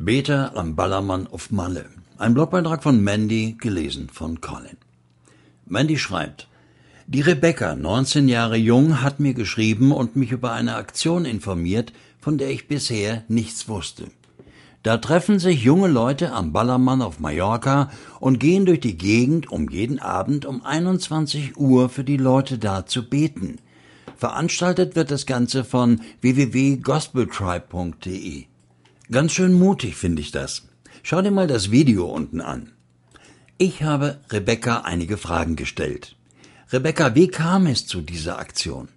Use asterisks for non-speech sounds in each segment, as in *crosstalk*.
Beter am Ballermann auf Malle. Ein Blogbeitrag von Mandy, gelesen von Colin. Mandy schreibt, die Rebecca, 19 Jahre jung, hat mir geschrieben und mich über eine Aktion informiert, von der ich bisher nichts wusste. Da treffen sich junge Leute am Ballermann auf Mallorca und gehen durch die Gegend, um jeden Abend um 21 Uhr für die Leute da zu beten. Veranstaltet wird das Ganze von www.gospeltribe.de. Ganz schön mutig finde ich das. Schau dir mal das Video unten an. Ich habe Rebecca einige Fragen gestellt. Rebecca, wie kam es zu dieser Aktion?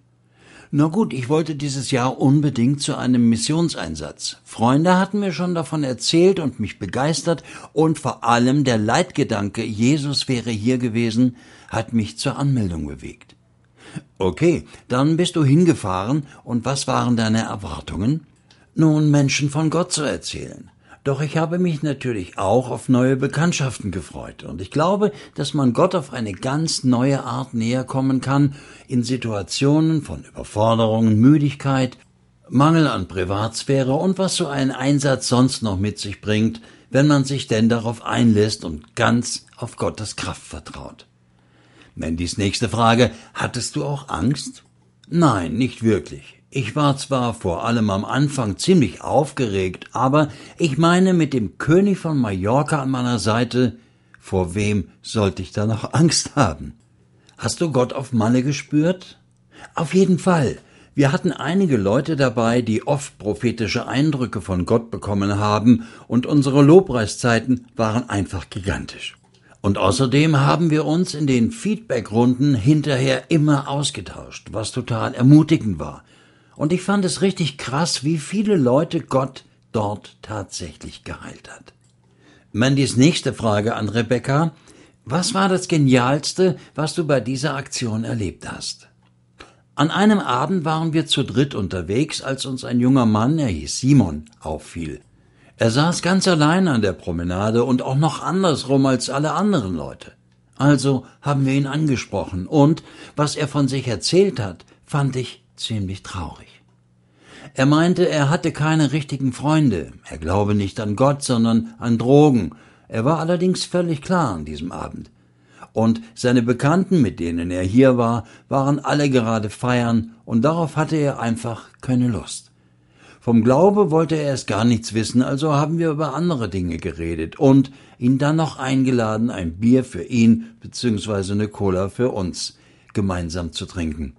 Na gut, ich wollte dieses Jahr unbedingt zu einem Missionseinsatz. Freunde hatten mir schon davon erzählt und mich begeistert und vor allem der Leitgedanke, Jesus wäre hier gewesen, hat mich zur Anmeldung bewegt. Okay, dann bist du hingefahren und was waren deine Erwartungen? Nun Menschen von Gott zu erzählen. Doch ich habe mich natürlich auch auf neue Bekanntschaften gefreut, und ich glaube, dass man Gott auf eine ganz neue Art näher kommen kann, in Situationen von Überforderungen, Müdigkeit, Mangel an Privatsphäre und was so ein Einsatz sonst noch mit sich bringt, wenn man sich denn darauf einlässt und ganz auf Gottes Kraft vertraut. Mandys nächste Frage, hattest du auch Angst? Nein, nicht wirklich. Ich war zwar vor allem am Anfang ziemlich aufgeregt, aber ich meine mit dem König von Mallorca an meiner Seite, vor wem sollte ich da noch *laughs* Angst haben? Hast du Gott auf Malle gespürt? Auf jeden Fall. Wir hatten einige Leute dabei, die oft prophetische Eindrücke von Gott bekommen haben, und unsere Lobpreiszeiten waren einfach gigantisch. Und außerdem haben wir uns in den Feedbackrunden hinterher immer ausgetauscht, was total ermutigend war. Und ich fand es richtig krass, wie viele Leute Gott dort tatsächlich geheilt hat. Mandys nächste Frage an Rebecca. Was war das Genialste, was du bei dieser Aktion erlebt hast? An einem Abend waren wir zu dritt unterwegs, als uns ein junger Mann, er hieß Simon, auffiel. Er saß ganz allein an der Promenade und auch noch andersrum als alle anderen Leute. Also haben wir ihn angesprochen und was er von sich erzählt hat, fand ich ziemlich traurig. Er meinte, er hatte keine richtigen Freunde, er glaube nicht an Gott, sondern an Drogen. Er war allerdings völlig klar an diesem Abend. Und seine Bekannten, mit denen er hier war, waren alle gerade feiern, und darauf hatte er einfach keine Lust. Vom Glaube wollte er erst gar nichts wissen, also haben wir über andere Dinge geredet und ihn dann noch eingeladen, ein Bier für ihn bzw. eine Cola für uns gemeinsam zu trinken.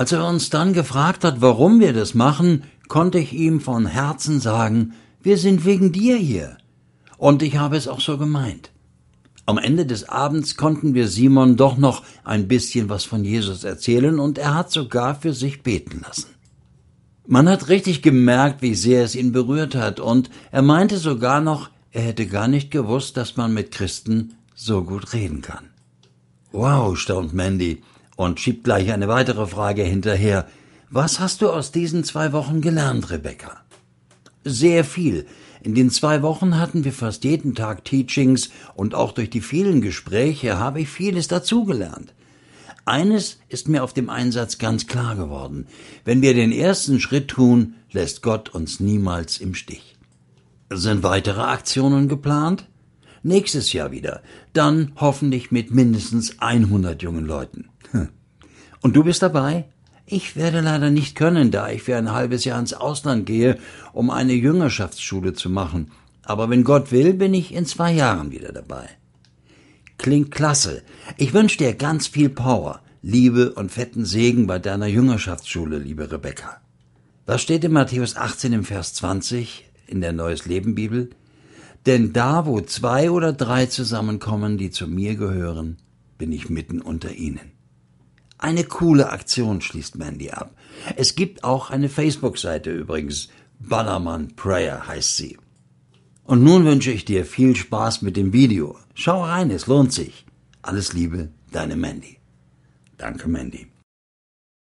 Als er uns dann gefragt hat, warum wir das machen, konnte ich ihm von Herzen sagen, wir sind wegen dir hier. Und ich habe es auch so gemeint. Am Ende des Abends konnten wir Simon doch noch ein bisschen was von Jesus erzählen und er hat sogar für sich beten lassen. Man hat richtig gemerkt, wie sehr es ihn berührt hat und er meinte sogar noch, er hätte gar nicht gewusst, dass man mit Christen so gut reden kann. Wow, staunt Mandy und schiebt gleich eine weitere Frage hinterher. Was hast du aus diesen zwei Wochen gelernt, Rebecca? Sehr viel. In den zwei Wochen hatten wir fast jeden Tag Teachings und auch durch die vielen Gespräche habe ich vieles dazugelernt. Eines ist mir auf dem Einsatz ganz klar geworden. Wenn wir den ersten Schritt tun, lässt Gott uns niemals im Stich. Sind weitere Aktionen geplant? Nächstes Jahr wieder. Dann hoffentlich mit mindestens 100 jungen Leuten. *laughs* Und du bist dabei? Ich werde leider nicht können, da ich für ein halbes Jahr ins Ausland gehe, um eine Jüngerschaftsschule zu machen. Aber wenn Gott will, bin ich in zwei Jahren wieder dabei. Klingt klasse. Ich wünsche dir ganz viel Power, Liebe und fetten Segen bei deiner Jüngerschaftsschule, liebe Rebecca. Was steht in Matthäus 18 im Vers 20 in der Neues Leben Bibel? Denn da, wo zwei oder drei zusammenkommen, die zu mir gehören, bin ich mitten unter ihnen. Eine coole Aktion schließt Mandy ab. Es gibt auch eine Facebook-Seite übrigens. Ballermann Prayer heißt sie. Und nun wünsche ich dir viel Spaß mit dem Video. Schau rein, es lohnt sich. Alles Liebe, deine Mandy. Danke, Mandy.